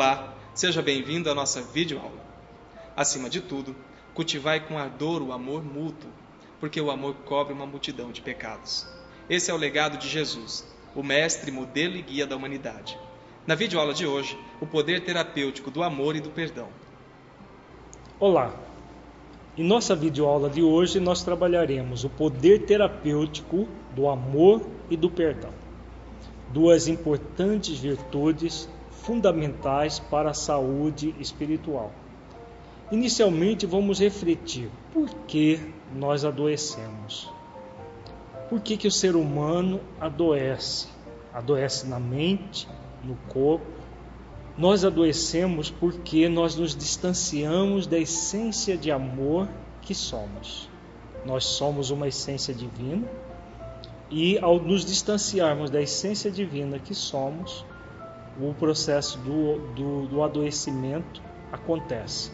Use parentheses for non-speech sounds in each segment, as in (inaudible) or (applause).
Olá, seja bem-vindo à nossa videoaula. Acima de tudo, cultivai com ardor o amor mútuo, porque o amor cobre uma multidão de pecados. Esse é o legado de Jesus, o mestre, modelo e guia da humanidade. Na videoaula de hoje, o poder terapêutico do amor e do perdão. Olá! Em nossa videoaula de hoje, nós trabalharemos o poder terapêutico do amor e do perdão. Duas importantes virtudes fundamentais para a saúde espiritual. Inicialmente, vamos refletir por que nós adoecemos. Por que, que o ser humano adoece? Adoece na mente, no corpo. Nós adoecemos porque nós nos distanciamos da essência de amor que somos. Nós somos uma essência divina e, ao nos distanciarmos da essência divina que somos, o processo do, do, do adoecimento acontece.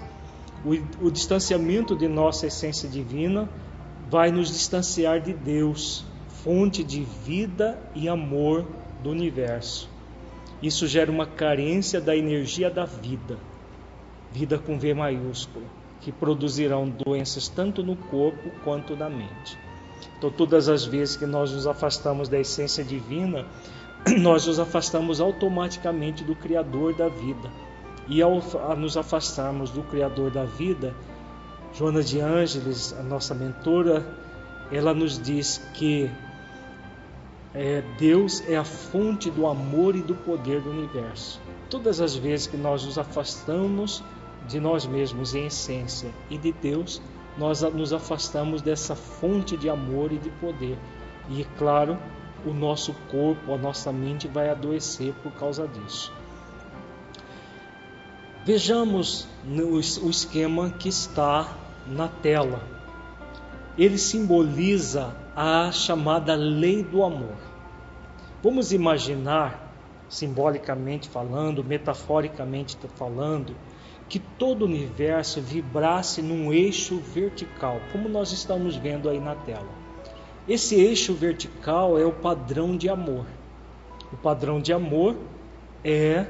O, o distanciamento de nossa essência divina vai nos distanciar de Deus, fonte de vida e amor do universo. Isso gera uma carência da energia da vida, vida com V maiúsculo, que produzirão doenças tanto no corpo quanto na mente. Então, todas as vezes que nós nos afastamos da essência divina, (clears throat) nós nos afastamos automaticamente do Criador da vida. E ao nos afastarmos do Criador da vida, Joana de Ângeles, a nossa mentora, ela nos diz que é, Deus é a fonte do amor e do poder do universo. Todas as vezes que nós nos afastamos de nós mesmos em essência e de Deus, nós nos afastamos dessa fonte de amor e de poder. E, claro, o nosso corpo, a nossa mente vai adoecer por causa disso. Vejamos o esquema que está na tela. Ele simboliza a chamada lei do amor. Vamos imaginar, simbolicamente falando, metaforicamente falando, que todo o universo vibrasse num eixo vertical, como nós estamos vendo aí na tela. Esse eixo vertical é o padrão de amor. O padrão de amor é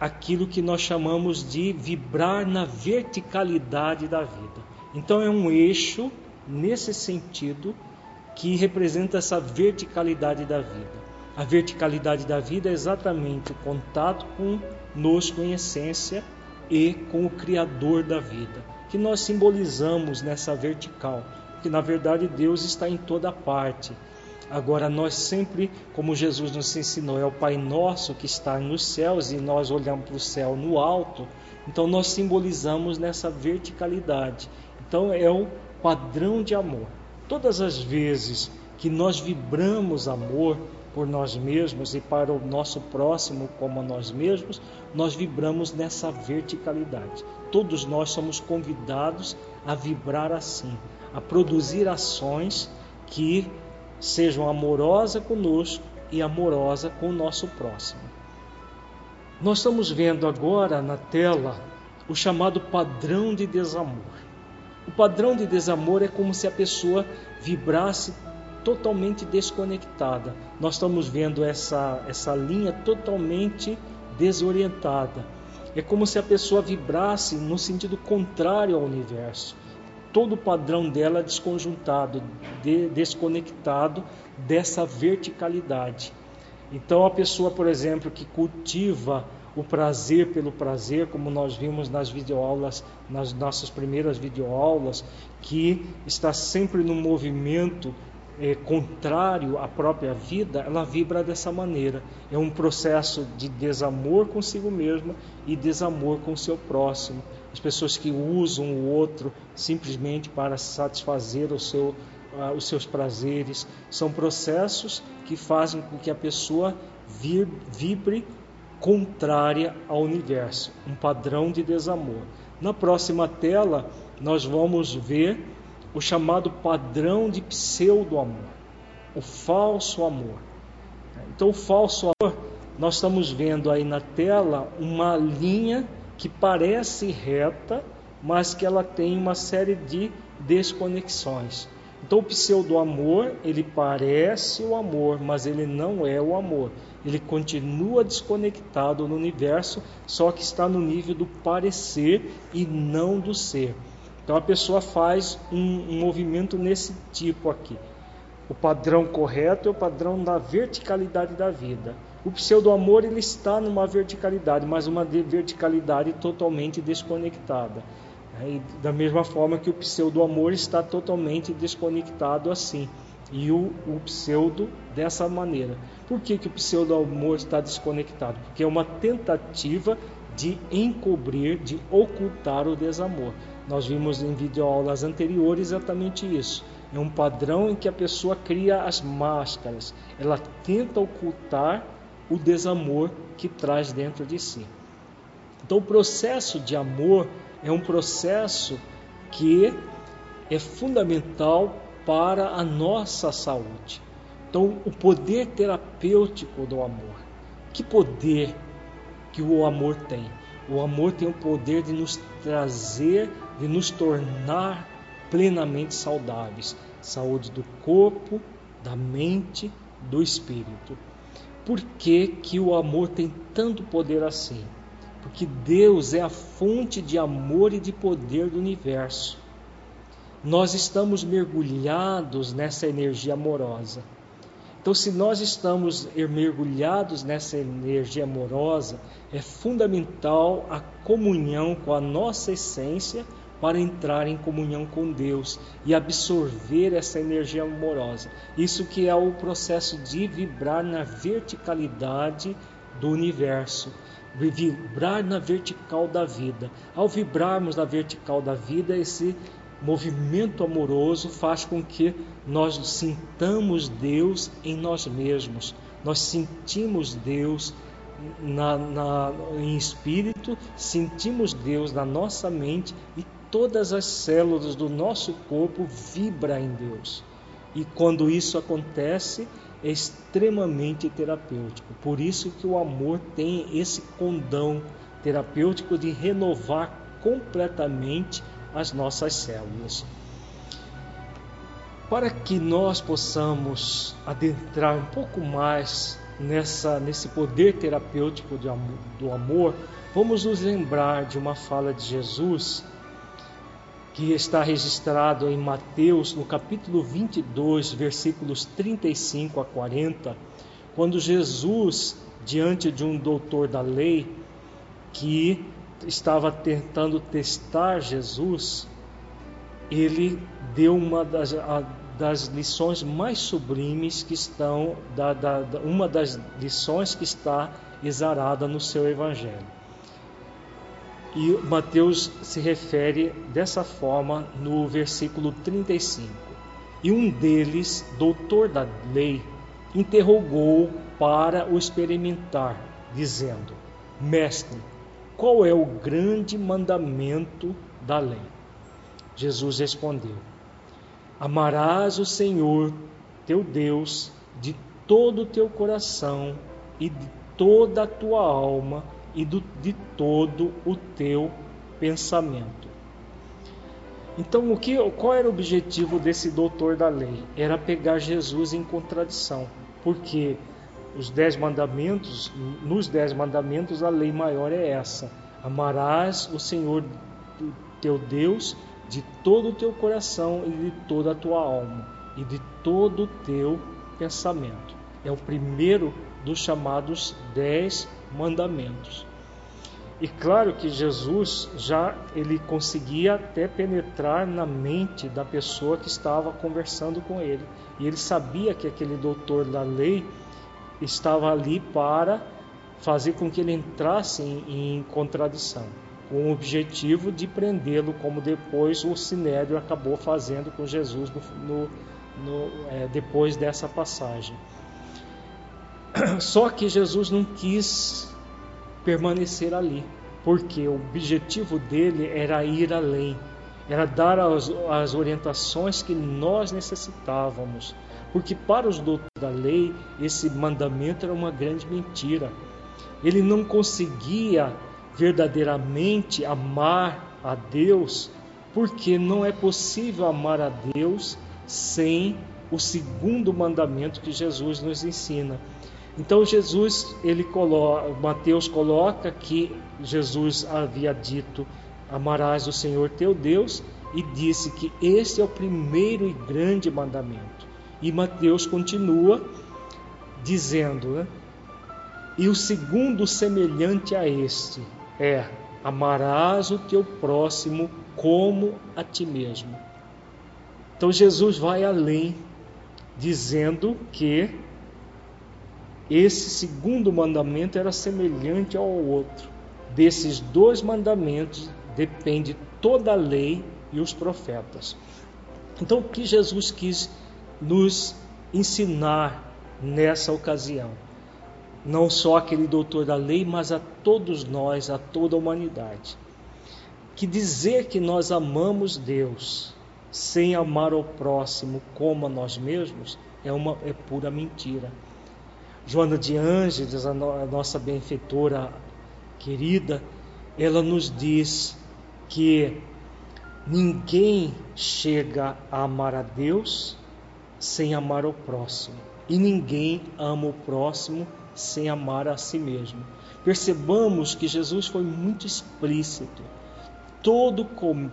aquilo que nós chamamos de vibrar na verticalidade da vida. Então é um eixo nesse sentido que representa essa verticalidade da vida. A verticalidade da vida é exatamente o contato conosco em essência e com o Criador da vida, que nós simbolizamos nessa vertical, porque na verdade Deus está em toda parte. Agora, nós sempre, como Jesus nos ensinou, é o Pai Nosso que está nos céus e nós olhamos para o céu no alto, então nós simbolizamos nessa verticalidade. Então, é o padrão de amor. Todas as vezes que nós vibramos amor, por nós mesmos e para o nosso próximo como nós mesmos, nós vibramos nessa verticalidade. Todos nós somos convidados a vibrar assim, a produzir ações que sejam amorosas conosco e amorosa com o nosso próximo. Nós estamos vendo agora na tela o chamado padrão de desamor. O padrão de desamor é como se a pessoa vibrasse totalmente desconectada. Nós estamos vendo essa, essa linha totalmente desorientada. É como se a pessoa vibrasse no sentido contrário ao universo. Todo o padrão dela desconjuntado, de, desconectado dessa verticalidade. Então, a pessoa, por exemplo, que cultiva o prazer pelo prazer, como nós vimos nas videoaulas, nas nossas primeiras videoaulas, que está sempre no movimento é, contrário à própria vida, ela vibra dessa maneira. É um processo de desamor consigo mesma e desamor com o seu próximo. As pessoas que usam o outro simplesmente para satisfazer o seu, uh, os seus prazeres são processos que fazem com que a pessoa vibre contrária ao universo, um padrão de desamor. Na próxima tela, nós vamos ver o chamado padrão de pseudo-amor, o falso amor. Então, o falso amor, nós estamos vendo aí na tela uma linha que parece reta, mas que ela tem uma série de desconexões. Então, o pseudo-amor, ele parece o amor, mas ele não é o amor. ele continua desconectado no universo, só que está no nível do parecer e não do ser. Então a pessoa faz um, um movimento nesse tipo aqui. O padrão correto é o padrão da verticalidade da vida. O pseudo-amor ele está numa verticalidade, mas uma verticalidade totalmente desconectada. E da mesma forma que o pseudo-amor está totalmente desconectado assim. E o, o pseudo dessa maneira. Por que, que o pseudo-amor está desconectado? Porque é uma tentativa de encobrir, de ocultar o desamor. Nós vimos em videoaulas anteriores exatamente isso. É um padrão em que a pessoa cria as máscaras. Ela tenta ocultar o desamor que traz dentro de si. Então, o processo de amor é um processo que é fundamental para a nossa saúde. Então, o poder terapêutico do amor. Que poder que o amor tem? O amor tem o poder de nos trazer, de nos tornar plenamente saudáveis. Saúde do corpo, da mente, do espírito. Por que, que o amor tem tanto poder assim? Porque Deus é a fonte de amor e de poder do universo. Nós estamos mergulhados nessa energia amorosa. Então, se nós estamos mergulhados nessa energia amorosa, é fundamental a comunhão com a nossa essência para entrar em comunhão com Deus e absorver essa energia amorosa. Isso que é o processo de vibrar na verticalidade do universo vibrar na vertical da vida. Ao vibrarmos na vertical da vida, esse movimento amoroso faz com que nós sintamos Deus em nós mesmos. Nós sentimos Deus na, na, em espírito, sentimos Deus na nossa mente e todas as células do nosso corpo vibram em Deus. E quando isso acontece, é extremamente terapêutico. Por isso que o amor tem esse condão terapêutico de renovar completamente as nossas células. Para que nós possamos adentrar um pouco mais nessa, nesse poder terapêutico do amor, vamos nos lembrar de uma fala de Jesus que está registrado em Mateus, no capítulo 22, versículos 35 a 40, quando Jesus, diante de um doutor da lei, que estava tentando testar Jesus, ele deu uma das, das lições mais sublimes que estão, da, da, uma das lições que está exarada no seu evangelho. E Mateus se refere dessa forma no versículo 35. E um deles, doutor da lei, interrogou para o experimentar, dizendo: Mestre, qual é o grande mandamento da lei? Jesus respondeu: Amarás o Senhor teu Deus de todo o teu coração e de toda a tua alma e do, de todo o teu pensamento. Então, o que, qual era o objetivo desse doutor da lei? Era pegar Jesus em contradição, porque os dez mandamentos, nos dez mandamentos, a lei maior é essa: amarás o Senhor teu Deus de todo o teu coração e de toda a tua alma e de todo o teu pensamento. É o primeiro dos chamados dez mandamentos. E claro que Jesus já ele conseguia até penetrar na mente da pessoa que estava conversando com ele. E ele sabia que aquele doutor da lei estava ali para fazer com que ele entrasse em, em contradição, com o objetivo de prendê-lo, como depois o Sinédrio acabou fazendo com Jesus no, no, é, depois dessa passagem. (clears throat) Só que Jesus não quis permanecer ali, porque o objetivo dele era ir além, era dar as, as orientações que nós necessitávamos. Porque para os doutores da lei, esse mandamento era uma grande mentira. Ele não conseguia verdadeiramente amar a Deus, porque não é possível amar a Deus sem o segundo mandamento que Jesus nos ensina. Então Jesus, ele coloca, Mateus coloca que Jesus havia dito: Amarás o Senhor teu Deus, e disse que este é o primeiro e grande mandamento. E Mateus continua dizendo, né? E o segundo semelhante a este é: amarás o teu próximo como a ti mesmo. Então Jesus vai além, dizendo que esse segundo mandamento era semelhante ao outro. Desses dois mandamentos depende toda a lei e os profetas. Então, o que Jesus quis nos ensinar nessa ocasião? Não só aquele doutor da lei, mas a todos nós, a toda a humanidade. Que dizer que nós amamos Deus sem amar o próximo como a nós mesmos é uma é pura mentira. Joana de Ângeles, a, no, a nossa benfeitora querida, ela nos diz que ninguém chega a amar a Deus sem amar o próximo, e ninguém ama o próximo sem amar a si mesmo. Percebamos que Jesus foi muito explícito. Todo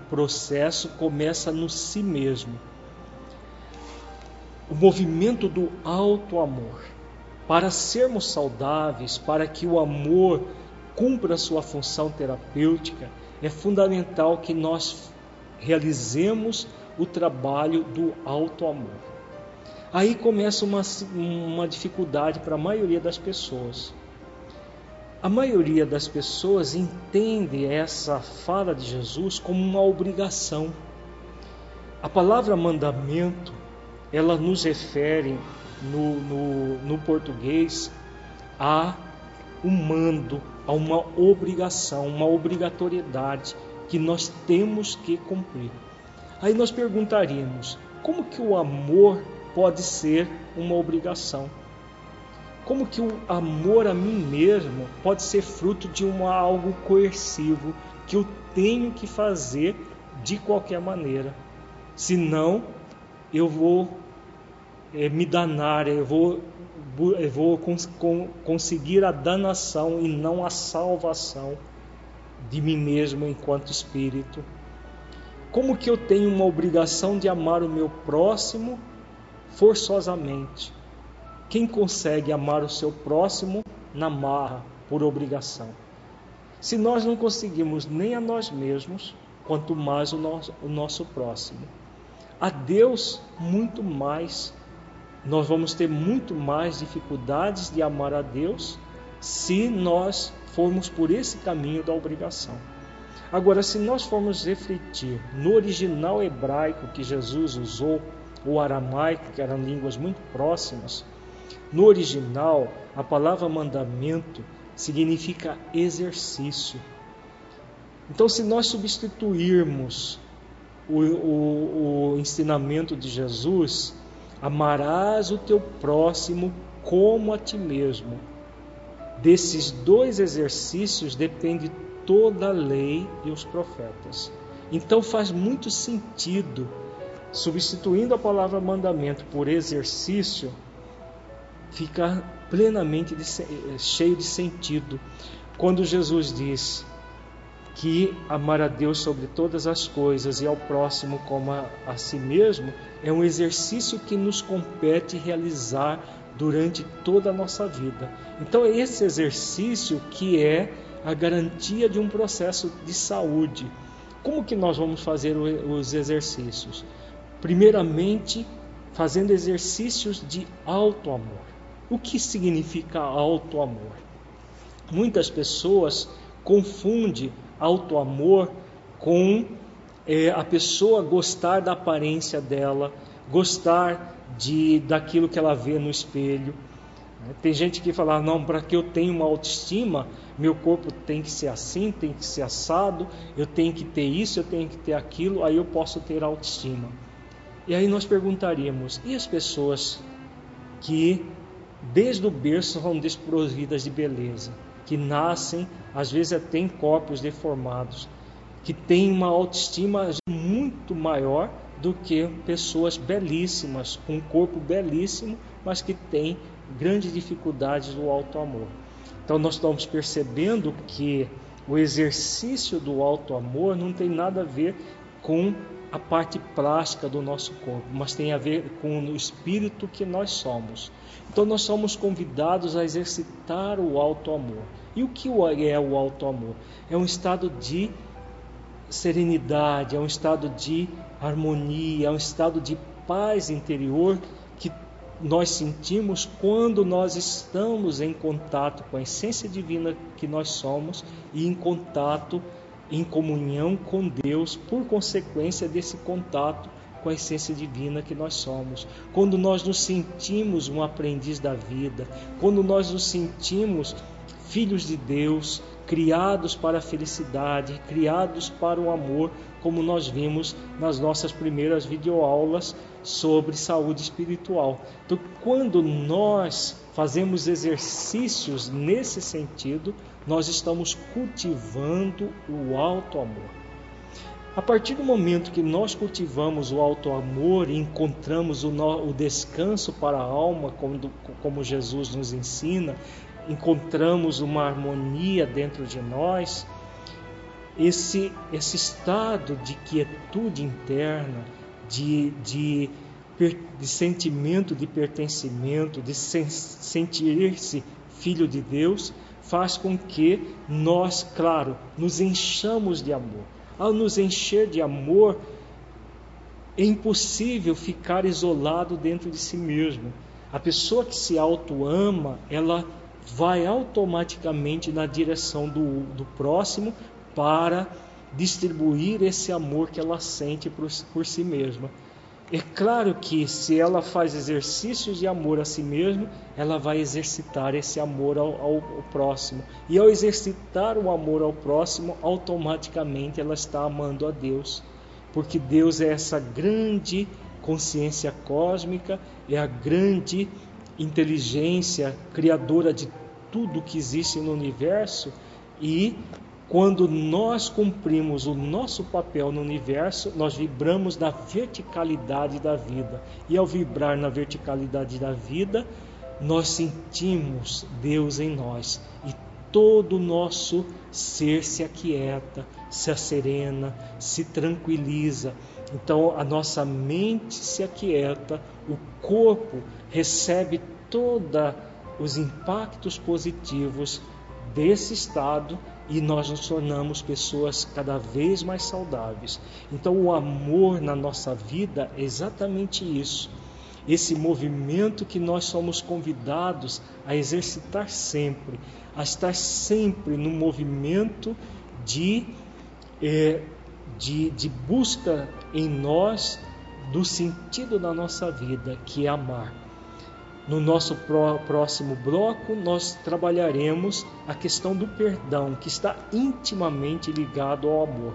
processo começa no si mesmo. O movimento do alto amor. Para sermos saudáveis, para que o amor cumpra sua função terapêutica, é fundamental que nós realizemos o trabalho do alto amor. Aí começa uma, uma dificuldade para a maioria das pessoas. A maioria das pessoas entende essa fala de Jesus como uma obrigação. A palavra mandamento, ela nos refere no, no, no português a um mando, a uma obrigação, uma obrigatoriedade que nós temos que cumprir. Aí nós perguntaríamos: como que o amor pode ser uma obrigação? Como que o amor a mim mesmo pode ser fruto de algo coercivo que eu tenho que fazer de qualquer maneira? Senão, eu vou é, me danar, eu vou, eu vou cons conseguir a danação e não a salvação de mim mesmo enquanto espírito? Como que eu tenho uma obrigação de amar o meu próximo forçosamente? Quem consegue amar o seu próximo na marra, por obrigação? Se nós não conseguimos nem a nós mesmos, quanto mais o nosso, o nosso próximo. A Deus, muito mais. Nós vamos ter muito mais dificuldades de amar a Deus se nós formos por esse caminho da obrigação. Agora, se nós formos refletir no original hebraico que Jesus usou, o aramaico, que eram línguas muito próximas, no original, a palavra mandamento significa exercício. Então, se nós substituirmos o, o, o ensinamento de Jesus, amarás o teu próximo como a ti mesmo Desses dois exercícios depende toda a lei e os profetas. Então faz muito sentido, substituindo a palavra mandamento por exercício, ficar plenamente de, cheio de sentido. Quando Jesus diz que amar a Deus sobre todas as coisas e ao próximo como a, a si mesmo, é um exercício que nos compete realizar durante toda a nossa vida. Então, é esse exercício que é a garantia de um processo de saúde. Como que nós vamos fazer os exercícios? Primeiramente, fazendo exercícios de alto amor. O que significa alto amor? Muitas pessoas confundem alto amor com é, a pessoa gostar da aparência dela, gostar de daquilo que ela vê no espelho. Tem gente que fala: não, para que eu tenha uma autoestima, meu corpo tem que ser assim, tem que ser assado, eu tenho que ter isso, eu tenho que ter aquilo, aí eu posso ter autoestima. E aí nós perguntaríamos: e as pessoas que desde o berço são desprovidas de beleza, que nascem, às vezes até em corpos deformados, que têm uma autoestima muito maior do que pessoas belíssimas, com um corpo belíssimo, mas que têm grandes dificuldades do alto amor. Então nós estamos percebendo que o exercício do alto amor não tem nada a ver com a parte plástica do nosso corpo, mas tem a ver com o espírito que nós somos. Então nós somos convidados a exercitar o alto amor. E o que é o alto amor? É um estado de serenidade, é um estado de harmonia, é um estado de paz interior que nós sentimos quando nós estamos em contato com a essência divina que nós somos e em contato, em comunhão com Deus, por consequência desse contato com a essência divina que nós somos. Quando nós nos sentimos um aprendiz da vida, quando nós nos sentimos filhos de Deus, criados para a felicidade, criados para o amor, como nós vimos nas nossas primeiras videoaulas sobre saúde espiritual. Então, quando nós fazemos exercícios nesse sentido, nós estamos cultivando o alto amor. A partir do momento que nós cultivamos o alto amor e encontramos o, no, o descanso para a alma, como, como Jesus nos ensina, encontramos uma harmonia dentro de nós, esse, esse estado de quietude interna, de, de, de sentimento de pertencimento, de sentir-se filho de Deus, faz com que nós, claro, nos enchamos de amor. Ao nos encher de amor, é impossível ficar isolado dentro de si mesmo. A pessoa que se auto-ama, ela vai automaticamente na direção do, do próximo para distribuir esse amor que ela sente por, por si mesma. É claro que se ela faz exercícios de amor a si mesma, ela vai exercitar esse amor ao, ao, ao, próximo. E ao exercitar o amor ao próximo, automaticamente ela está amando a Deus. Porque Deus é essa grande consciência cósmica, é a grande inteligência criadora de tudo que existe no universo e quando nós cumprimos o nosso papel no universo, nós vibramos na verticalidade da vida. E ao vibrar na verticalidade da vida, nós sentimos Deus em nós e todo o nosso ser se aquieta, se acerena, se tranquiliza. Então a nossa mente se aquieta, o corpo recebe toda os impactos positivos desse estado e nós nos tornamos pessoas cada vez mais saudáveis. Então, o amor na nossa vida é exatamente isso. Esse movimento que nós somos convidados a exercitar sempre, a estar sempre no movimento de, é, de, de busca em nós do sentido da nossa vida, que é amar. No nosso próximo bloco, nós trabalharemos a questão do perdão, que está intimamente ligado ao amor.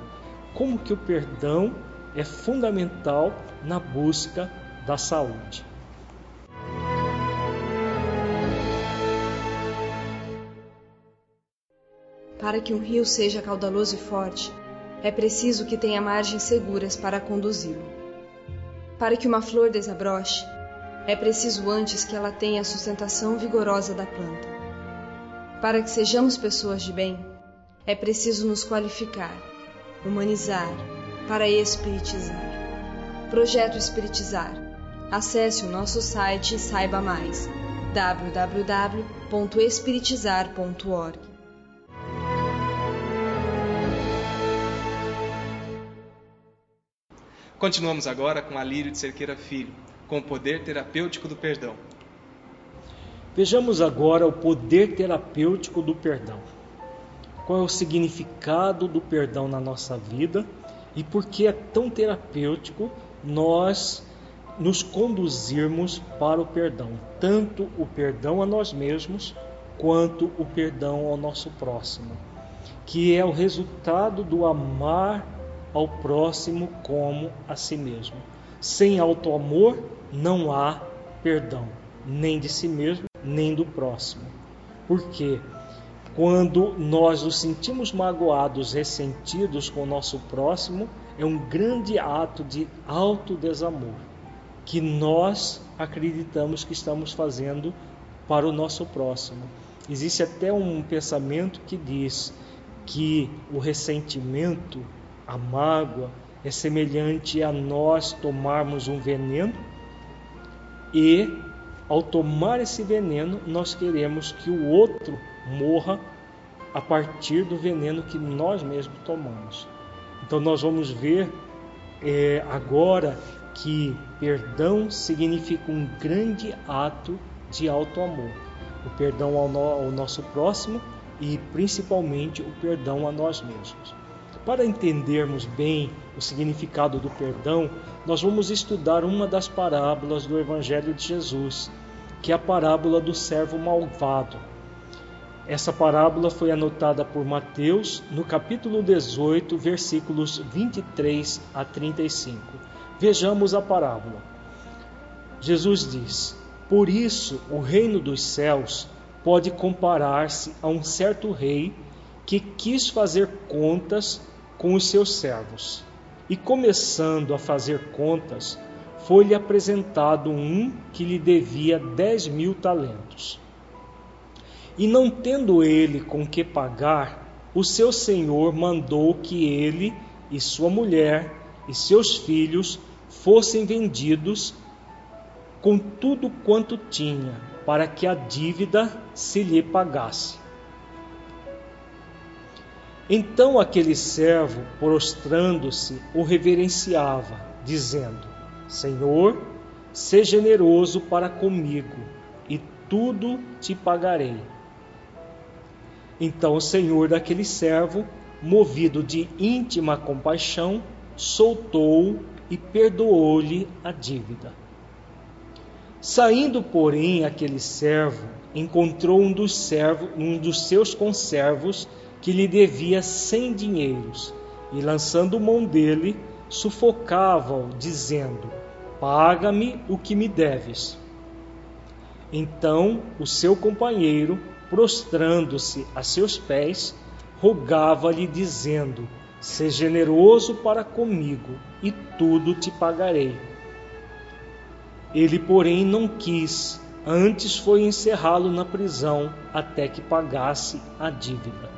Como que o perdão é fundamental na busca da saúde. Para que um rio seja caudaloso e forte, é preciso que tenha margens seguras para conduzi-lo. Para que uma flor desabroche, é preciso antes que ela tenha a sustentação vigorosa da planta. Para que sejamos pessoas de bem, é preciso nos qualificar, humanizar, para espiritizar. Projeto Espiritizar. Acesse o nosso site e saiba mais. www.espiritizar.org Continuamos agora com Alírio de Cerqueira Filho, com o poder terapêutico do perdão. Vejamos agora o poder terapêutico do perdão. Qual é o significado do perdão na nossa vida e por que é tão terapêutico nós nos conduzirmos para o perdão, tanto o perdão a nós mesmos quanto o perdão ao nosso próximo, que é o resultado do amar ao próximo como a si mesmo. Sem auto-amor não há perdão, nem de si mesmo, nem do próximo. Porque quando nós nos sentimos magoados, ressentidos com o nosso próximo, é um grande ato de autodesamor que nós acreditamos que estamos fazendo para o nosso próximo. Existe até um pensamento que diz que o ressentimento, a mágoa, é semelhante a nós tomarmos um veneno e, ao tomar esse veneno, nós queremos que o outro morra a partir do veneno que nós mesmos tomamos. Então, nós vamos ver é, agora que perdão significa um grande ato de alto amor. O perdão ao, no, ao nosso próximo e principalmente o perdão a nós mesmos. Para entendermos bem o significado do perdão, nós vamos estudar uma das parábolas do Evangelho de Jesus, que é a parábola do servo malvado. Essa parábola foi anotada por Mateus no capítulo 18, versículos 23 a 35. Vejamos a parábola. Jesus diz: Por isso o reino dos céus pode comparar-se a um certo rei que quis fazer contas com os seus servos. E começando a fazer contas, foi-lhe apresentado um que lhe devia dez mil talentos. E não tendo ele com que pagar, o seu senhor mandou que ele e sua mulher e seus filhos fossem vendidos com tudo quanto tinha, para que a dívida se lhe pagasse. Então aquele servo, prostrando-se, o reverenciava, dizendo: Senhor, seja generoso para comigo, e tudo te pagarei. Então o senhor daquele servo, movido de íntima compaixão, soltou e perdoou-lhe a dívida. Saindo, porém, aquele servo encontrou um dos, servos, um dos seus conservos que lhe devia cem dinheiros, e lançando mão dele, sufocava-o, dizendo: Paga-me o que me deves. Então o seu companheiro, prostrando-se a seus pés, rogava-lhe, dizendo: Seja generoso para comigo, e tudo te pagarei. Ele, porém, não quis, antes foi encerrá-lo na prisão até que pagasse a dívida.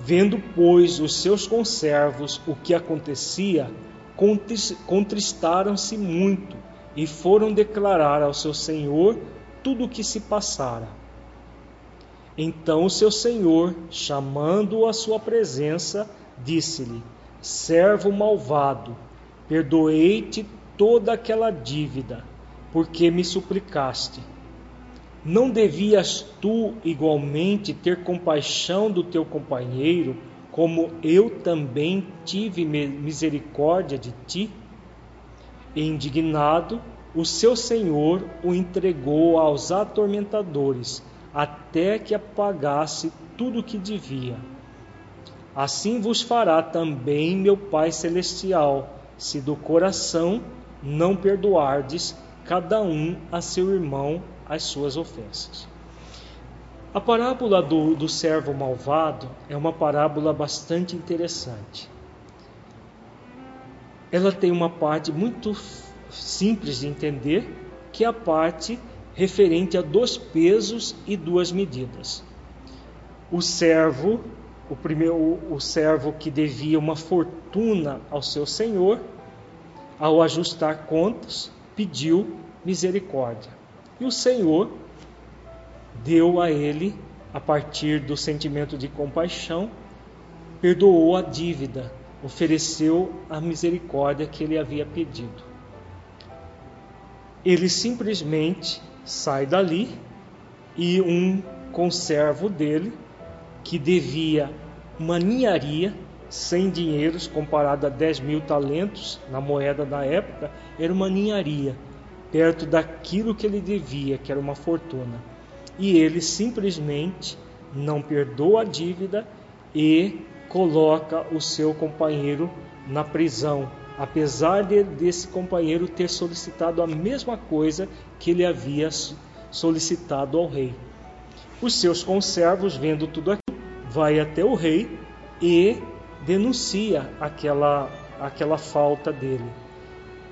Vendo, pois, os seus conservos o que acontecia, contristaram-se muito e foram declarar ao seu senhor tudo o que se passara. Então o seu senhor, chamando-o à sua presença, disse-lhe: Servo malvado, perdoei-te toda aquela dívida, porque me suplicaste. Não devias tu igualmente ter compaixão do teu companheiro, como eu também tive misericórdia de ti? E indignado, o seu senhor o entregou aos atormentadores, até que apagasse tudo o que devia. Assim vos fará também meu Pai Celestial, se do coração não perdoardes cada um a seu irmão as suas ofensas. A parábola do, do servo malvado é uma parábola bastante interessante. Ela tem uma parte muito simples de entender, que é a parte referente a dois pesos e duas medidas. O servo o primeiro o, servo que devia uma fortuna ao seu senhor, ao ajustar contas, pediu misericórdia. E o Senhor deu a ele, a partir do sentimento de compaixão, perdoou a dívida, ofereceu a misericórdia que ele havia pedido. Ele simplesmente sai dali e um conservo dele que devia uma ninharia, 100 dinheiros comparado a 10 mil talentos na moeda da época, era uma ninharia, perto daquilo que ele devia, que era uma fortuna. E ele simplesmente não perdoa a dívida e coloca o seu companheiro na prisão, apesar de, desse companheiro ter solicitado a mesma coisa que ele havia solicitado ao rei. Os seus conservos, vendo tudo aquilo, vai até o rei e denuncia aquela, aquela falta dele.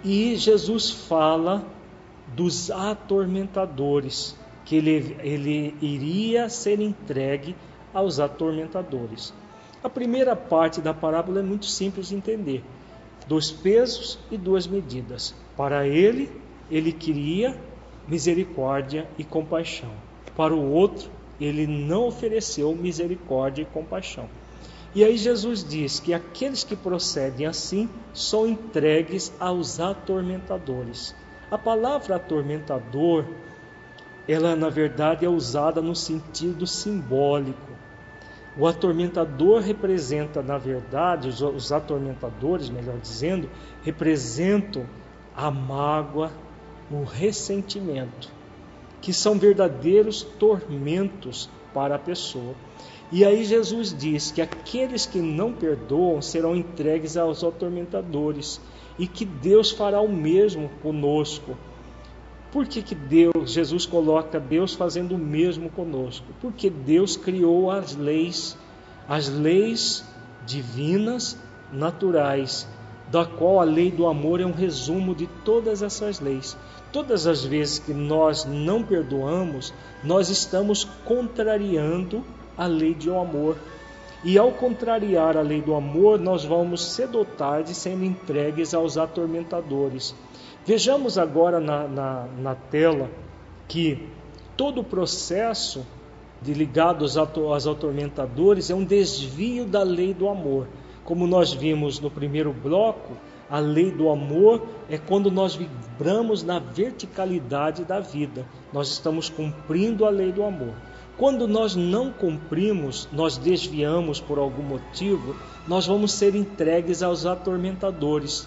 E Jesus fala dos atormentadores que ele, ele iria ser entregue aos atormentadores. A primeira parte da parábola é muito simples de entender: dois pesos e duas medidas. Para ele, ele queria misericórdia e compaixão. Para o outro, ele não ofereceu misericórdia e compaixão. E aí Jesus diz que aqueles que procedem assim são entregues aos atormentadores. A palavra atormentador, ela na verdade é usada no sentido simbólico. O atormentador representa, na verdade, os, os atormentadores, melhor dizendo, representam a mágoa, o ressentimento, que são verdadeiros tormentos para a pessoa. E aí Jesus diz que aqueles que não perdoam serão entregues aos atormentadores e que Deus fará o mesmo conosco. Por que, que Deus, Jesus coloca Deus fazendo o mesmo conosco? Porque Deus criou as leis, as leis divinas, naturais, da qual a lei do amor é um resumo de todas essas leis. Todas as vezes que nós não perdoamos, nós estamos contrariando a lei do amor. E ao contrariar a lei do amor, nós vamos cedo ou tarde sendo entregues aos atormentadores. Vejamos agora na, na, na tela que todo o processo de ligado aos, aos atormentadores é um desvio da lei do amor. Como nós vimos no primeiro bloco, a lei do amor é quando nós vibramos na verticalidade da vida. Nós estamos cumprindo a lei do amor. Quando nós não cumprimos, nós desviamos por algum motivo, nós vamos ser entregues aos atormentadores.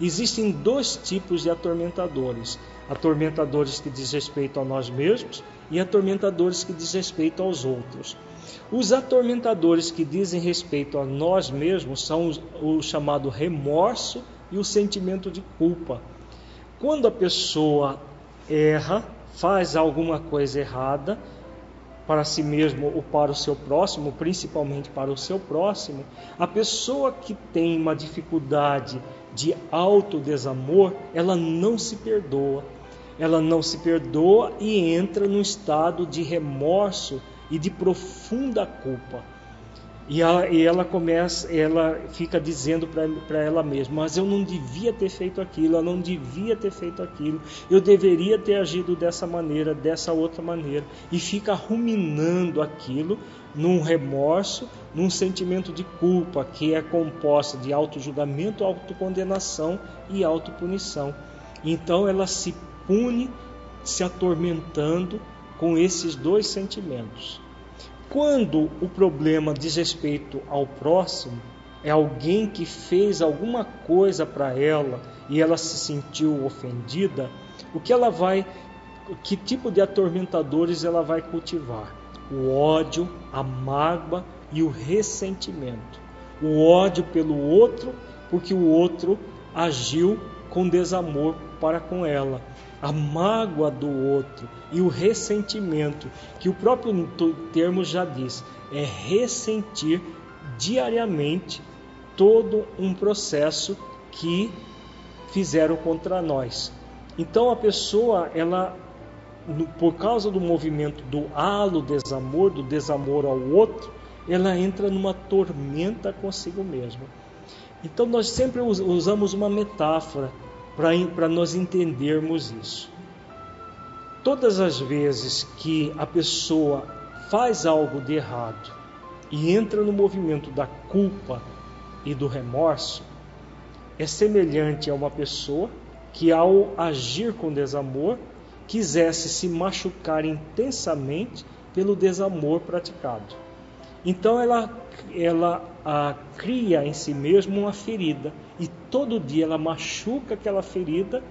Existem dois tipos de atormentadores: atormentadores que diz respeito a nós mesmos e atormentadores que diz respeito aos outros. Os atormentadores que dizem respeito a nós mesmos são o chamado remorso e o sentimento de culpa. Quando a pessoa erra, faz alguma coisa errada, para si mesmo ou para o seu próximo, principalmente para o seu próximo, a pessoa que tem uma dificuldade de autodesamor, ela não se perdoa. Ela não se perdoa e entra num estado de remorso e de profunda culpa. E ela, e ela começa, ela fica dizendo para ela mesma: Mas eu não devia ter feito aquilo, eu não devia ter feito aquilo, eu deveria ter agido dessa maneira, dessa outra maneira. E fica ruminando aquilo num remorso, num sentimento de culpa que é composta de auto-julgamento, autocondenação e autopunição. Então ela se pune se atormentando com esses dois sentimentos. Quando o problema diz respeito ao próximo, é alguém que fez alguma coisa para ela e ela se sentiu ofendida, o que ela vai, que tipo de atormentadores ela vai cultivar? O ódio, a mágoa e o ressentimento. O ódio pelo outro, porque o outro agiu com desamor para com ela a mágoa do outro e o ressentimento, que o próprio termo já diz, é ressentir diariamente todo um processo que fizeram contra nós. Então a pessoa, ela por causa do movimento do halo desamor, do desamor ao outro, ela entra numa tormenta consigo mesma. Então nós sempre usamos uma metáfora para nós entendermos isso. Todas as vezes que a pessoa faz algo de errado e entra no movimento da culpa e do remorso, é semelhante a uma pessoa que, ao agir com desamor, quisesse se machucar intensamente pelo desamor praticado. Então ela, ela a, cria em si mesma uma ferida e todo dia ela machuca aquela ferida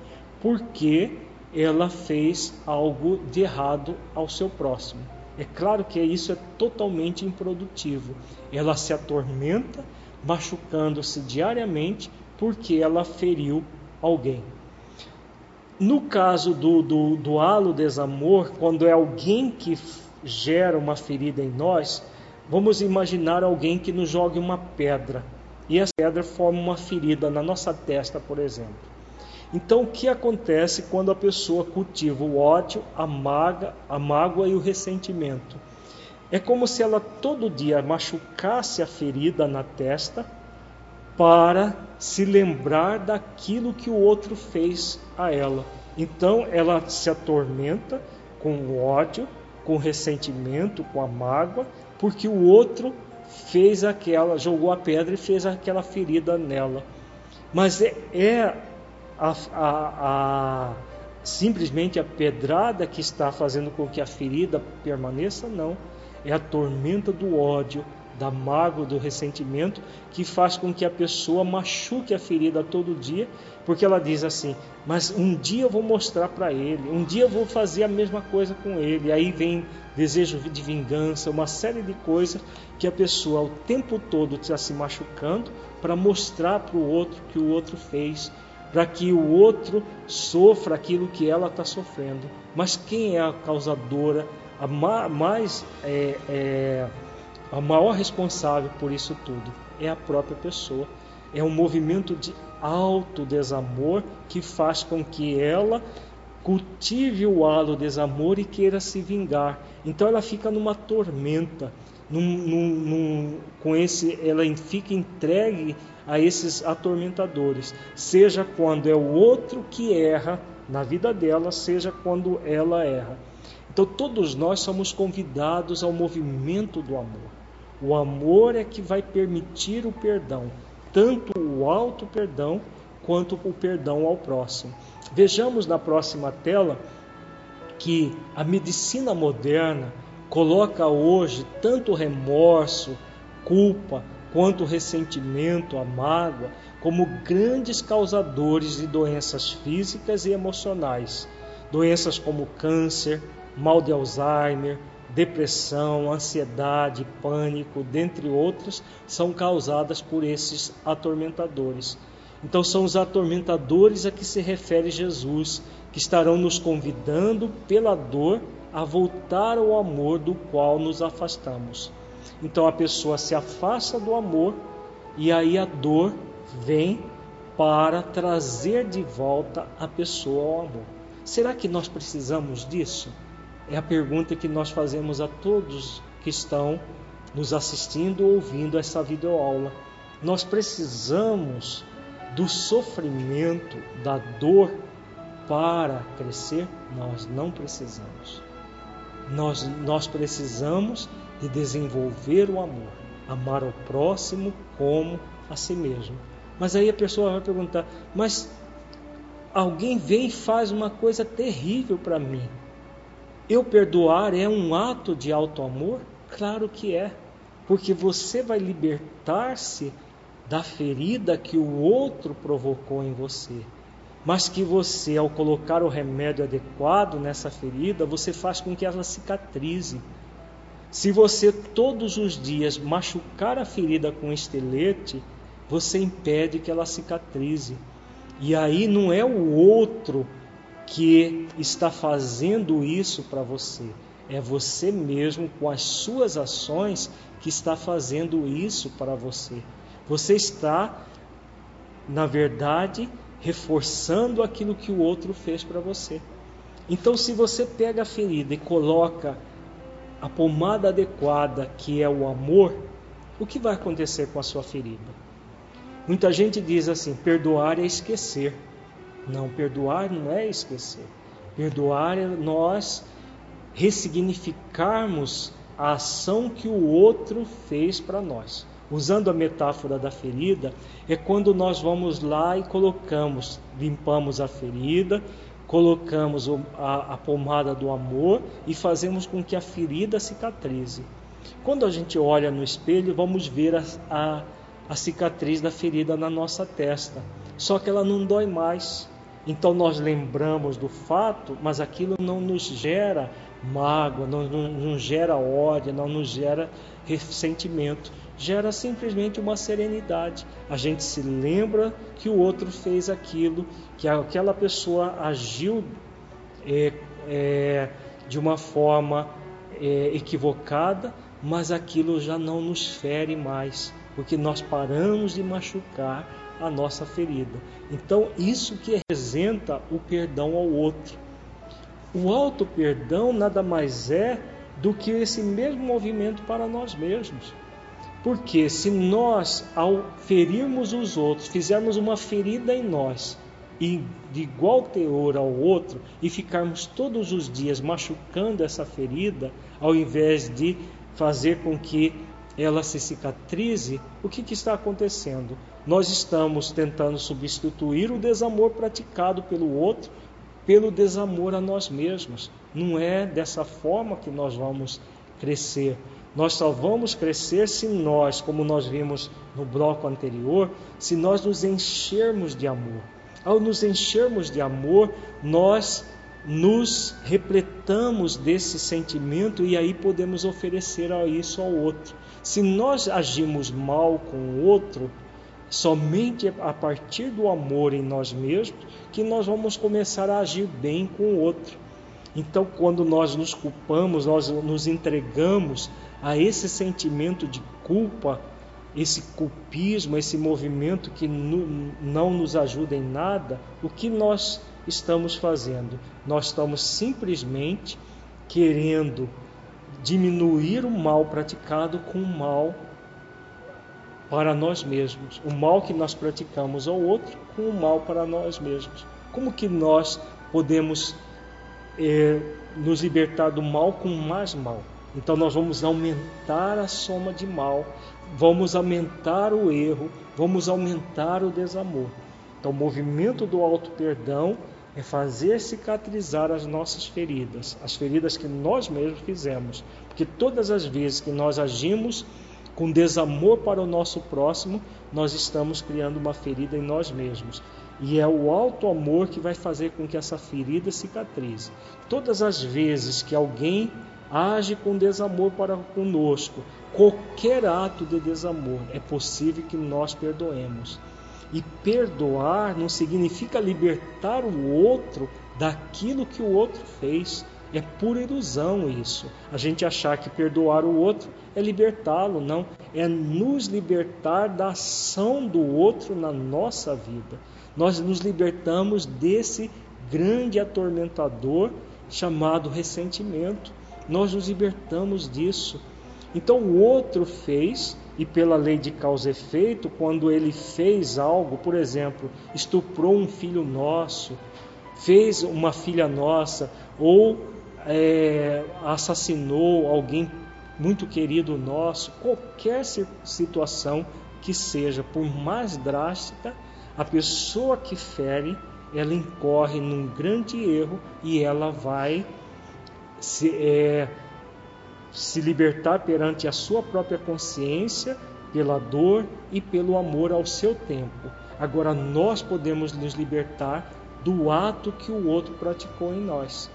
porque ela fez algo de errado ao seu próximo. É claro que isso é totalmente improdutivo. Ela se atormenta, machucando-se diariamente porque ela feriu alguém. No caso do, do, do halo desamor, quando é alguém que gera uma ferida em nós, vamos imaginar alguém que nos jogue uma pedra e essa pedra forma uma ferida na nossa testa, por exemplo. Então, o que acontece quando a pessoa cultiva o ódio, a, maga, a mágoa e o ressentimento? É como se ela todo dia machucasse a ferida na testa para se lembrar daquilo que o outro fez a ela. Então, ela se atormenta com o ódio, com o ressentimento, com a mágoa, porque o outro fez aquela, jogou a pedra e fez aquela ferida nela. Mas é, é a, a, a, simplesmente a pedrada que está fazendo com que a ferida permaneça? Não. É a tormenta do ódio, da mágoa, do ressentimento, que faz com que a pessoa machuque a ferida todo dia, porque ela diz assim: Mas um dia eu vou mostrar para ele, um dia eu vou fazer a mesma coisa com ele. Aí vem desejo de vingança, uma série de coisas que a pessoa o tempo todo está se machucando para mostrar para o outro que o outro fez, para que o outro sofra aquilo que ela está sofrendo. Mas quem é a causadora, a mais é, é, a maior responsável por isso tudo é a própria pessoa. É um movimento de alto desamor que faz com que ela cultive o halo desamor e queira se vingar. Então ela fica numa tormenta, num, num, num, com esse, ela fica entregue a esses atormentadores, seja quando é o outro que erra na vida dela, seja quando ela erra. Então todos nós somos convidados ao movimento do amor. O amor é que vai permitir o perdão, tanto o alto perdão quanto o perdão ao próximo. Vejamos na próxima tela que a medicina moderna coloca hoje tanto remorso, culpa, quanto ressentimento, a mágoa, como grandes causadores de doenças físicas e emocionais. Doenças como câncer, mal de Alzheimer, depressão, ansiedade, pânico, dentre outras, são causadas por esses atormentadores. Então, são os atormentadores a que se refere Jesus, que estarão nos convidando pela dor a voltar ao amor do qual nos afastamos. Então, a pessoa se afasta do amor e aí a dor vem para trazer de volta a pessoa ao amor. Será que nós precisamos disso? É a pergunta que nós fazemos a todos que estão nos assistindo ou ouvindo essa videoaula. Nós precisamos do sofrimento, da dor para crescer? Nós não precisamos. Nós, nós precisamos de desenvolver o amor, amar o próximo como a si mesmo. Mas aí a pessoa vai perguntar: mas alguém vem e faz uma coisa terrível para mim. Eu perdoar é um ato de alto amor? Claro que é, porque você vai libertar-se da ferida que o outro provocou em você. Mas que você, ao colocar o remédio adequado nessa ferida, você faz com que ela cicatrize. Se você todos os dias machucar a ferida com estelete, você impede que ela cicatrize. E aí não é o outro que está fazendo isso para você. É você mesmo, com as suas ações, que está fazendo isso para você. Você está, na verdade, reforçando aquilo que o outro fez para você. Então, se você pega a ferida e coloca a pomada adequada, que é o amor, o que vai acontecer com a sua ferida? Muita gente diz assim: perdoar é esquecer. Não, perdoar não é esquecer. Perdoar é nós ressignificarmos a ação que o outro fez para nós. Usando a metáfora da ferida, é quando nós vamos lá e colocamos, limpamos a ferida, colocamos a, a pomada do amor e fazemos com que a ferida cicatrize. Quando a gente olha no espelho, vamos ver a, a, a cicatriz da ferida na nossa testa, só que ela não dói mais. Então nós lembramos do fato, mas aquilo não nos gera mágoa, não, não, não gera ódio, não nos gera ressentimento, gera simplesmente uma serenidade. A gente se lembra que o outro fez aquilo, que aquela pessoa agiu é, é, de uma forma é, equivocada, mas aquilo já não nos fere mais. porque nós paramos de machucar a nossa ferida. Então, isso que representa o perdão ao outro. O auto perdão nada mais é do que esse mesmo movimento para nós mesmos. Porque se nós, ao ferirmos os outros, fizermos uma ferida em nós, e de igual teor ao outro, e ficarmos todos os dias machucando essa ferida, ao invés de fazer com que ela se cicatrize, o que, que está acontecendo? Nós estamos tentando substituir o desamor praticado pelo outro pelo desamor a nós mesmos. Não é dessa forma que nós vamos crescer. Nós só vamos crescer se nós, como nós vimos no bloco anterior, se nós nos enchermos de amor. Ao nos enchermos de amor, nós nos repletamos desse sentimento e aí podemos oferecer isso ao outro. Se nós agimos mal com o outro, somente a partir do amor em nós mesmos que nós vamos começar a agir bem com o outro. Então, quando nós nos culpamos, nós nos entregamos a esse sentimento de culpa, esse culpismo, esse movimento que não nos ajuda em nada, o que nós estamos fazendo? Nós estamos simplesmente querendo diminuir o mal praticado com o mal para nós mesmos, o mal que nós praticamos ao outro com o mal para nós mesmos. Como que nós podemos é, nos libertar do mal com mais mal? Então nós vamos aumentar a soma de mal, vamos aumentar o erro, vamos aumentar o desamor. Então o movimento do alto perdão é fazer cicatrizar as nossas feridas, as feridas que nós mesmos fizemos, porque todas as vezes que nós agimos com desamor para o nosso próximo, nós estamos criando uma ferida em nós mesmos. E é o alto amor que vai fazer com que essa ferida cicatrize. Todas as vezes que alguém age com desamor para conosco, qualquer ato de desamor, é possível que nós perdoemos. E perdoar não significa libertar o outro daquilo que o outro fez. É pura ilusão isso. A gente achar que perdoar o outro é libertá-lo, não. É nos libertar da ação do outro na nossa vida. Nós nos libertamos desse grande atormentador chamado ressentimento. Nós nos libertamos disso. Então o outro fez, e pela lei de causa e efeito, quando ele fez algo, por exemplo, estuprou um filho nosso, fez uma filha nossa, ou é, assassinou alguém muito querido nosso, qualquer situação que seja, por mais drástica, a pessoa que fere, ela incorre num grande erro e ela vai se, é, se libertar perante a sua própria consciência pela dor e pelo amor ao seu tempo. Agora nós podemos nos libertar do ato que o outro praticou em nós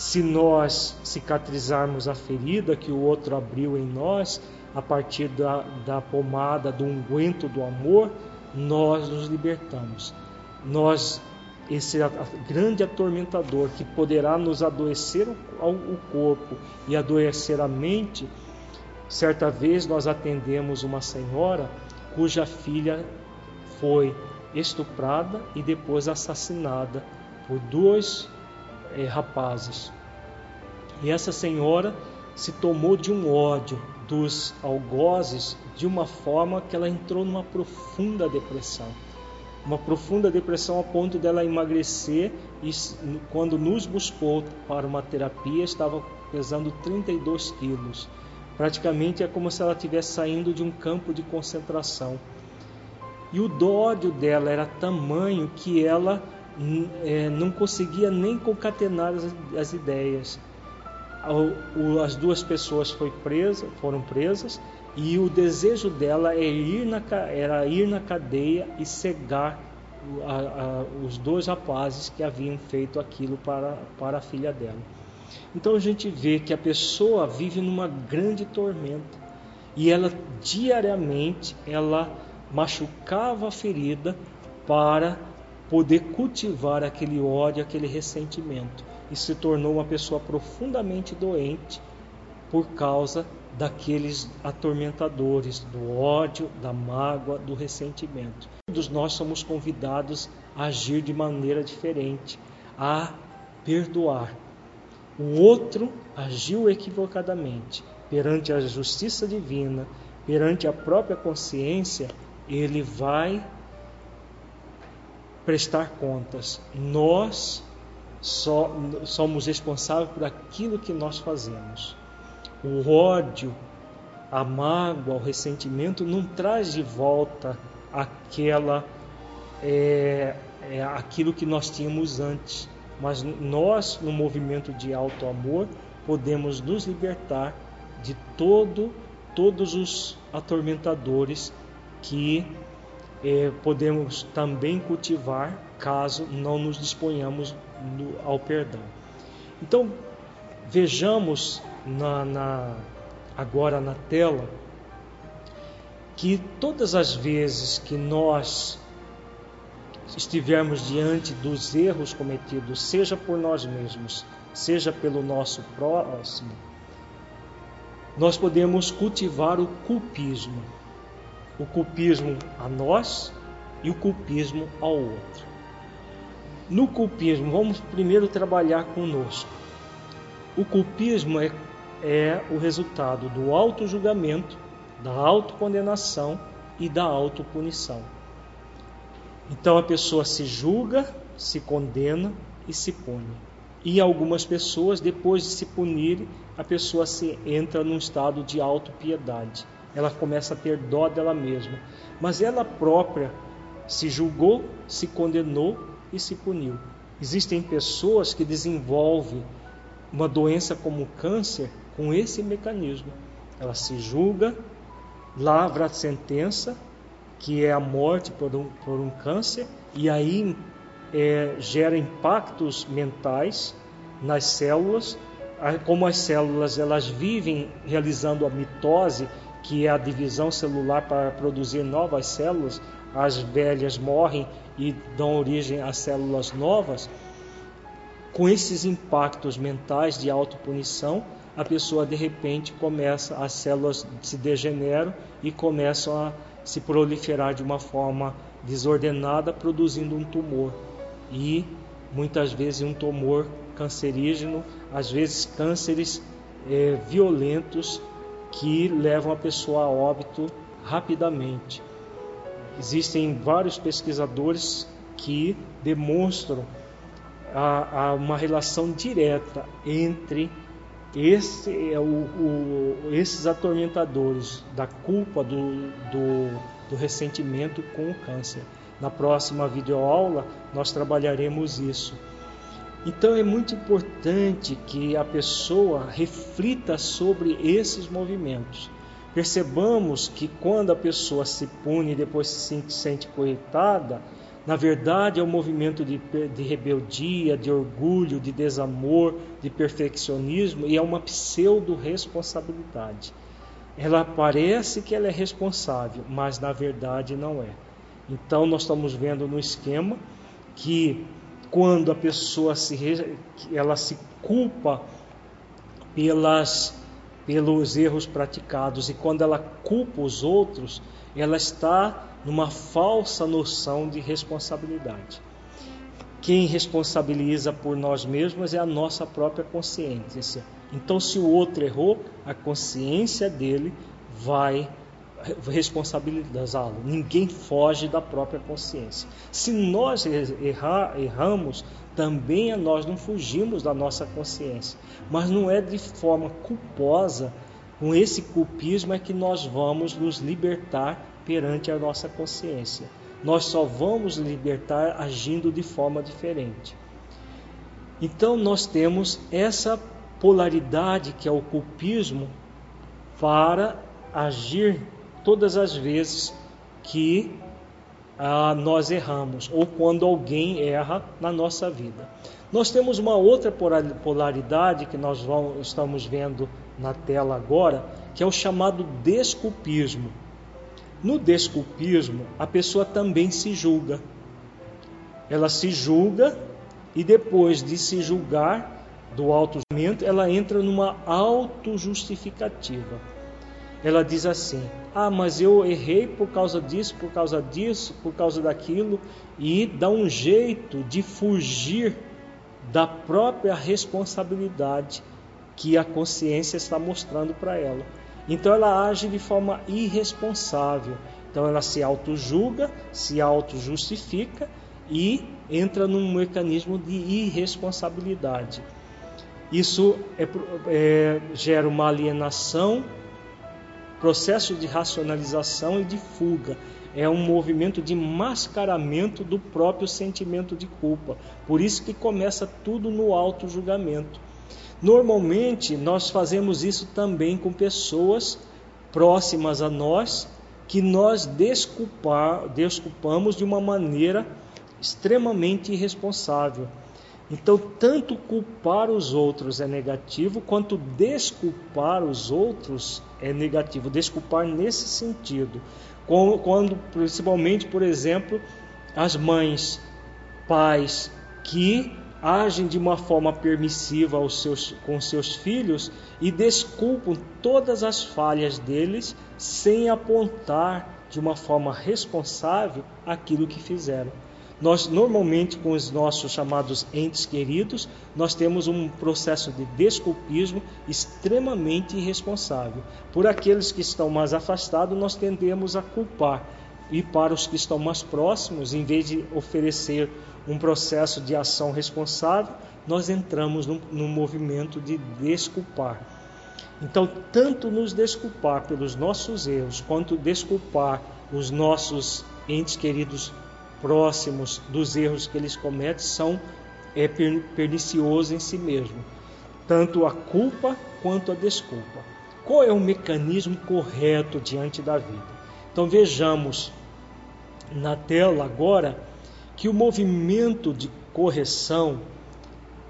se nós cicatrizarmos a ferida que o outro abriu em nós, a partir da, da pomada, do unguento do amor, nós nos libertamos. Nós, esse grande atormentador que poderá nos adoecer o, corpo e adoecer a mente, certa vez nós atendemos uma senhora cuja filha foi estuprada e depois assassinada por dois eh, rapazes. E essa senhora se tomou de um ódio dos algozes de uma forma que ela entrou numa profunda depressão. Uma profunda depressão a ponto dela emagrecer e quando nos buscou para uma terapia estava pesando 32 quilos. Praticamente é como se ela estivesse saindo de um campo de concentração. E o ódio dela era tamanho que ela é, não conseguia nem concatenar as, as ideias. As duas pessoas foi presa, foram presas e o desejo dela é ir na, era ir na cadeia e cegar a, a, os dois rapazes que haviam feito aquilo para, para a filha dela. Então a gente vê que a pessoa vive numa grande tormenta e ela diariamente ela machucava a ferida para poder cultivar aquele ódio, aquele ressentimento e se tornou uma pessoa profundamente doente por causa daqueles atormentadores, do ódio, da mágoa, do ressentimento. Todos nós somos convidados a agir de maneira diferente, a perdoar. O outro agiu equivocadamente perante a justiça divina, perante a própria consciência, ele vai prestar contas. Nós só, somos responsáveis por aquilo que nós fazemos. O ódio, a mágoa, o ressentimento não traz de volta aquela é, é, aquilo que nós tínhamos antes. Mas nós, no movimento de alto amor, podemos nos libertar de todo, todos os atormentadores que é, podemos também cultivar caso não nos disponhamos no, ao perdão. Então, vejamos na, na, agora na tela que todas as vezes que nós estivermos diante dos erros cometidos, seja por nós mesmos, seja pelo nosso próximo, nós podemos cultivar o culpismo. O culpismo a nós e o culpismo ao outro. No culpismo, vamos primeiro trabalhar conosco. O culpismo é, é o resultado do auto-julgamento, da autocondenação e da autopunição. Então a pessoa se julga, se condena e se pune. E algumas pessoas, depois de se punirem, a pessoa se entra num estado de autopiedade. Ela começa a ter dó dela mesma. Mas ela própria se julgou, se condenou e se puniu. Existem pessoas que desenvolvem uma doença como o câncer com esse mecanismo. Ela se julga, lavra a sentença, que é a morte por um, por um câncer, e aí é, gera impactos mentais nas células. Como as células elas vivem realizando a mitose, que é a divisão celular para produzir novas células, as velhas morrem e dão origem a células novas, com esses impactos mentais de autopunição, a pessoa de repente começa, as células se degeneram e começam a se proliferar de uma forma desordenada, produzindo um tumor. E muitas vezes um tumor cancerígeno, às vezes cânceres é, violentos que levam a pessoa a óbito rapidamente. Existem vários pesquisadores que demonstram a, a uma relação direta entre esse, é o, o, esses atormentadores da culpa do, do, do ressentimento com o câncer. Na próxima videoaula nós trabalharemos isso. Então é muito importante que a pessoa reflita sobre esses movimentos. Percebamos que quando a pessoa se pune e depois se sente, coitada, na verdade é um movimento de, de rebeldia, de orgulho, de desamor, de perfeccionismo e é uma pseudo-responsabilidade. Ela parece que ela é responsável, mas na verdade não é. Então nós estamos vendo no esquema que quando a pessoa se ela se culpa pelas pelos erros praticados e quando ela culpa os outros, ela está numa falsa noção de responsabilidade. Quem responsabiliza por nós mesmos é a nossa própria consciência. Então, se o outro errou, a consciência dele vai responsabilizá-lo. Ninguém foge da própria consciência. Se nós errar, erramos, também nós não fugimos da nossa consciência. Mas não é de forma culposa, com esse culpismo é que nós vamos nos libertar perante a nossa consciência. Nós só vamos libertar agindo de forma diferente. Então nós temos essa polaridade que é o culpismo para agir todas as vezes que ah, nós erramos ou quando alguém erra na nossa vida. Nós temos uma outra polaridade que nós vamos, estamos vendo na tela agora, que é o chamado desculpismo. No desculpismo, a pessoa também se julga. Ela se julga e depois de se julgar do auto-julgamento, ela entra numa autojustificativa. ela diz assim: Ah, mas eu errei por causa disso, por causa disso, por causa daquilo, e dá um jeito de fugir da própria responsabilidade que a consciência está mostrando para ela. Então ela age de forma irresponsável. Então ela se auto-julga, se auto-justifica e entra num mecanismo de irresponsabilidade. Isso é, é, gera uma alienação, processo de racionalização e de fuga. É um movimento de mascaramento do próprio sentimento de culpa. Por isso que começa tudo no auto-julgamento. Normalmente nós fazemos isso também com pessoas próximas a nós que nós desculpar, desculpamos de uma maneira extremamente irresponsável. Então, tanto culpar os outros é negativo, quanto desculpar os outros é negativo. Desculpar nesse sentido. Quando, principalmente, por exemplo, as mães, pais que agem de uma forma permissiva aos seus, com seus filhos e desculpam todas as falhas deles sem apontar de uma forma responsável aquilo que fizeram. Nós normalmente com os nossos chamados entes queridos, nós temos um processo de desculpismo extremamente irresponsável. Por aqueles que estão mais afastados, nós tendemos a culpar. E para os que estão mais próximos, em vez de oferecer um processo de ação responsável, nós entramos num, num movimento de desculpar. Então, tanto nos desculpar pelos nossos erros, quanto desculpar os nossos entes queridos próximos dos erros que eles cometem são é pernicioso em si mesmo, tanto a culpa quanto a desculpa. Qual é o mecanismo correto diante da vida? Então vejamos na tela agora que o movimento de correção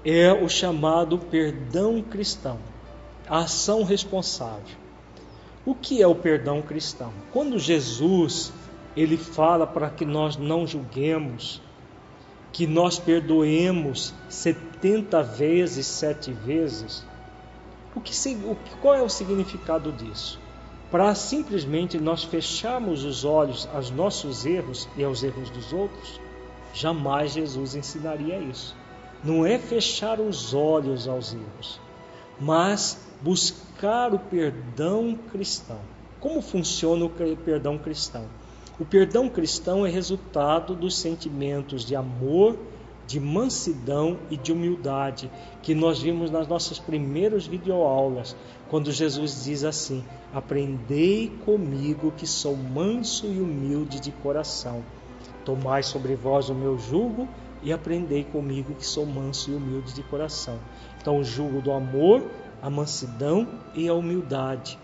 é o chamado perdão cristão, a ação responsável. O que é o perdão cristão? Quando Jesus ele fala para que nós não julguemos, que nós perdoemos 70 vezes, sete vezes. O que, qual é o significado disso? Para simplesmente nós fecharmos os olhos aos nossos erros e aos erros dos outros? Jamais Jesus ensinaria isso. Não é fechar os olhos aos erros, mas buscar o perdão cristão. Como funciona o perdão cristão? O perdão cristão é resultado dos sentimentos de amor, de mansidão e de humildade que nós vimos nas nossas primeiras videoaulas, quando Jesus diz assim: Aprendei comigo que sou manso e humilde de coração. Tomai sobre vós o meu jugo e aprendei comigo que sou manso e humilde de coração. Então, o jugo do amor, a mansidão e a humildade.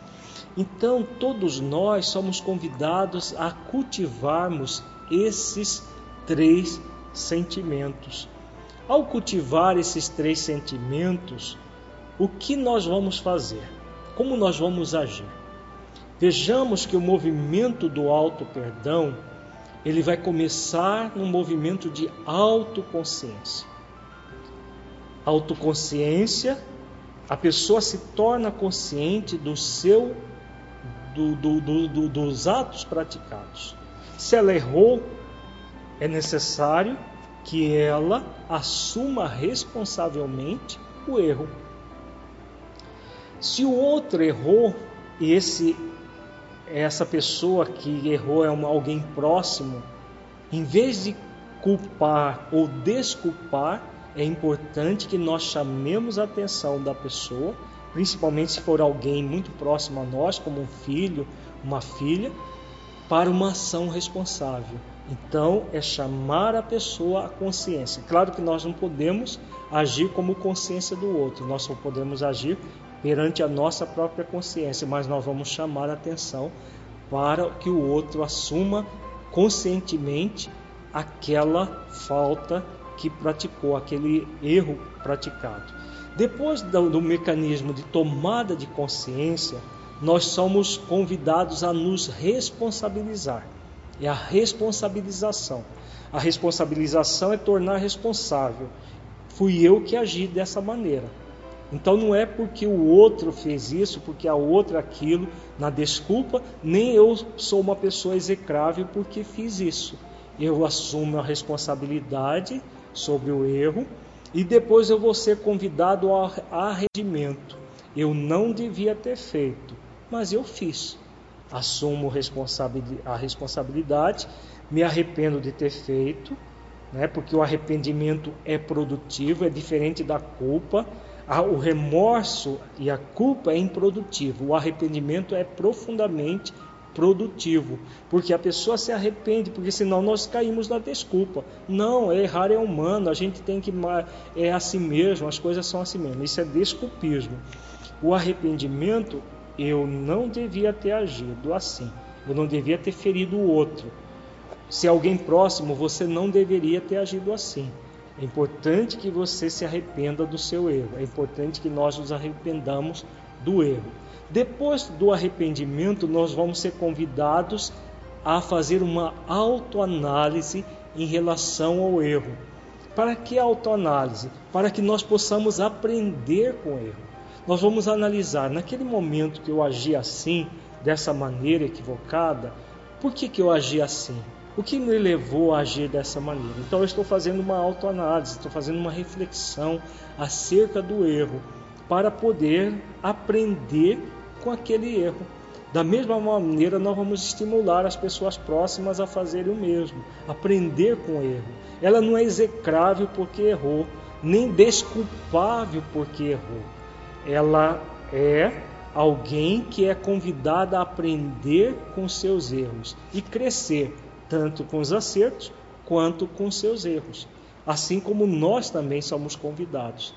Então, todos nós somos convidados a cultivarmos esses três sentimentos. Ao cultivar esses três sentimentos, o que nós vamos fazer? Como nós vamos agir? Vejamos que o movimento do auto perdão, ele vai começar num movimento de autoconsciência. Autoconsciência, a pessoa se torna consciente do seu do, do, do, dos atos praticados. Se ela errou, é necessário que ela assuma responsavelmente o erro. Se o outro errou e esse essa pessoa que errou é uma, alguém próximo, em vez de culpar ou desculpar, é importante que nós chamemos a atenção da pessoa principalmente se for alguém muito próximo a nós, como um filho, uma filha, para uma ação responsável. Então, é chamar a pessoa à consciência. Claro que nós não podemos agir como consciência do outro, nós só podemos agir perante a nossa própria consciência, mas nós vamos chamar a atenção para que o outro assuma conscientemente aquela falta que praticou, aquele erro praticado. Depois do, do mecanismo de tomada de consciência, nós somos convidados a nos responsabilizar. É a responsabilização. A responsabilização é tornar responsável. Fui eu que agi dessa maneira. Então não é porque o outro fez isso, porque a outra aquilo, na desculpa, nem eu sou uma pessoa execrável porque fiz isso. Eu assumo a responsabilidade sobre o erro e depois eu vou ser convidado ao arrependimento. Eu não devia ter feito, mas eu fiz. Assumo a responsabilidade, me arrependo de ter feito, né, porque o arrependimento é produtivo, é diferente da culpa o remorso e a culpa é improdutivo, o arrependimento é profundamente produtivo, porque a pessoa se arrepende, porque senão nós caímos na desculpa. Não, errar é humano, a gente tem que é assim mesmo, as coisas são assim mesmo. Isso é desculpismo. O arrependimento, eu não devia ter agido assim. Eu não devia ter ferido o outro. Se alguém próximo, você não deveria ter agido assim. É importante que você se arrependa do seu erro. É importante que nós nos arrependamos do erro. Depois do arrependimento, nós vamos ser convidados a fazer uma autoanálise em relação ao erro. Para que autoanálise? Para que nós possamos aprender com o erro. Nós vamos analisar, naquele momento que eu agi assim, dessa maneira equivocada, por que, que eu agi assim? O que me levou a agir dessa maneira? Então eu estou fazendo uma autoanálise, estou fazendo uma reflexão acerca do erro para poder aprender com aquele erro. Da mesma maneira, nós vamos estimular as pessoas próximas a fazerem o mesmo, aprender com o erro. Ela não é execrável porque errou, nem desculpável porque errou. Ela é alguém que é convidada a aprender com seus erros e crescer tanto com os acertos quanto com seus erros, assim como nós também somos convidados.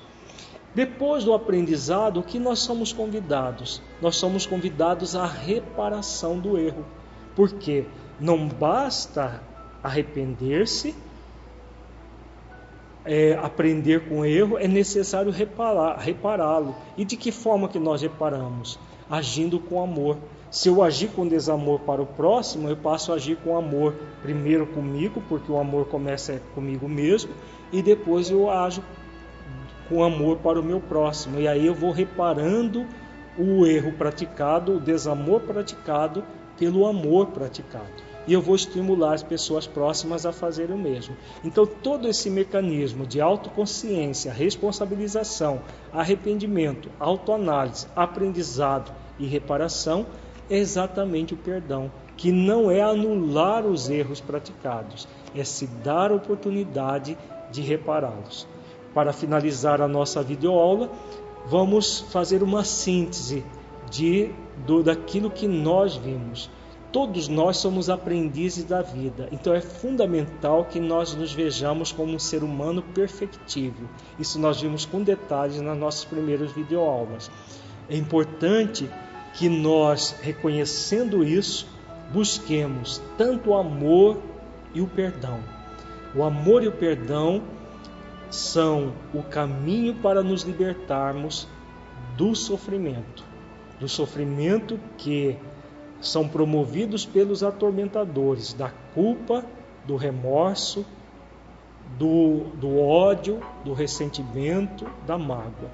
Depois do aprendizado, o que nós somos convidados? Nós somos convidados à reparação do erro, porque não basta arrepender-se, é, aprender com o erro, é necessário repará-lo. E de que forma que nós reparamos? Agindo com amor. Se eu agir com desamor para o próximo, eu passo a agir com amor primeiro comigo, porque o amor começa comigo mesmo, e depois eu ajo com amor para o meu próximo. E aí eu vou reparando o erro praticado, o desamor praticado pelo amor praticado. E eu vou estimular as pessoas próximas a fazerem o mesmo. Então, todo esse mecanismo de autoconsciência, responsabilização, arrependimento, autoanálise, aprendizado e reparação é exatamente o perdão, que não é anular os erros praticados, é se dar oportunidade de repará-los. Para finalizar a nossa videoaula, vamos fazer uma síntese de do, daquilo que nós vimos. Todos nós somos aprendizes da vida, então é fundamental que nós nos vejamos como um ser humano perfectível. Isso nós vimos com detalhes nas nossas primeiras videoaulas. É importante que nós, reconhecendo isso, busquemos tanto o amor e o perdão. O amor e o perdão são o caminho para nos libertarmos do sofrimento, do sofrimento que são promovidos pelos atormentadores, da culpa, do remorso, do, do ódio, do ressentimento, da mágoa.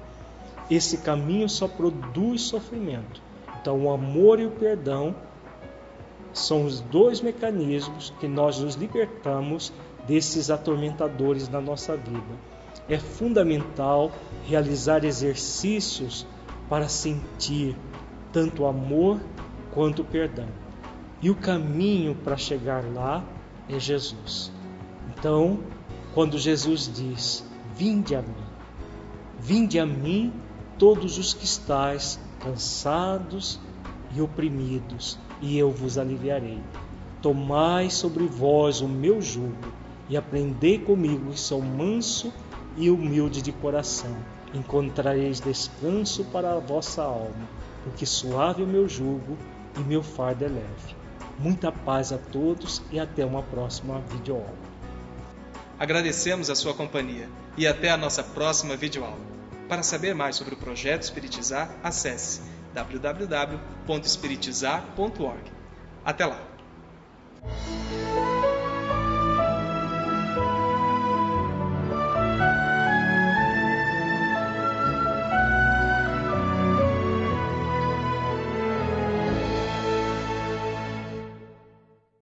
Esse caminho só produz sofrimento. Então, o amor e o perdão são os dois mecanismos que nós nos libertamos desses atormentadores na nossa vida. É fundamental realizar exercícios para sentir tanto amor quanto perdão. E o caminho para chegar lá é Jesus. Então, quando Jesus diz: Vinde a mim, vinde a mim todos os que estáis cansados e oprimidos, e eu vos aliviarei. Tomai sobre vós o meu jugo e aprendei comigo, que sou manso e humilde de coração. Encontrareis descanso para a vossa alma, porque suave é o meu jugo e meu fardo é leve. Muita paz a todos e até uma próxima videoaula. Agradecemos a sua companhia e até a nossa próxima videoaula. Para saber mais sobre o projeto Espiritizar, acesse www.espiritizar.org. Até lá!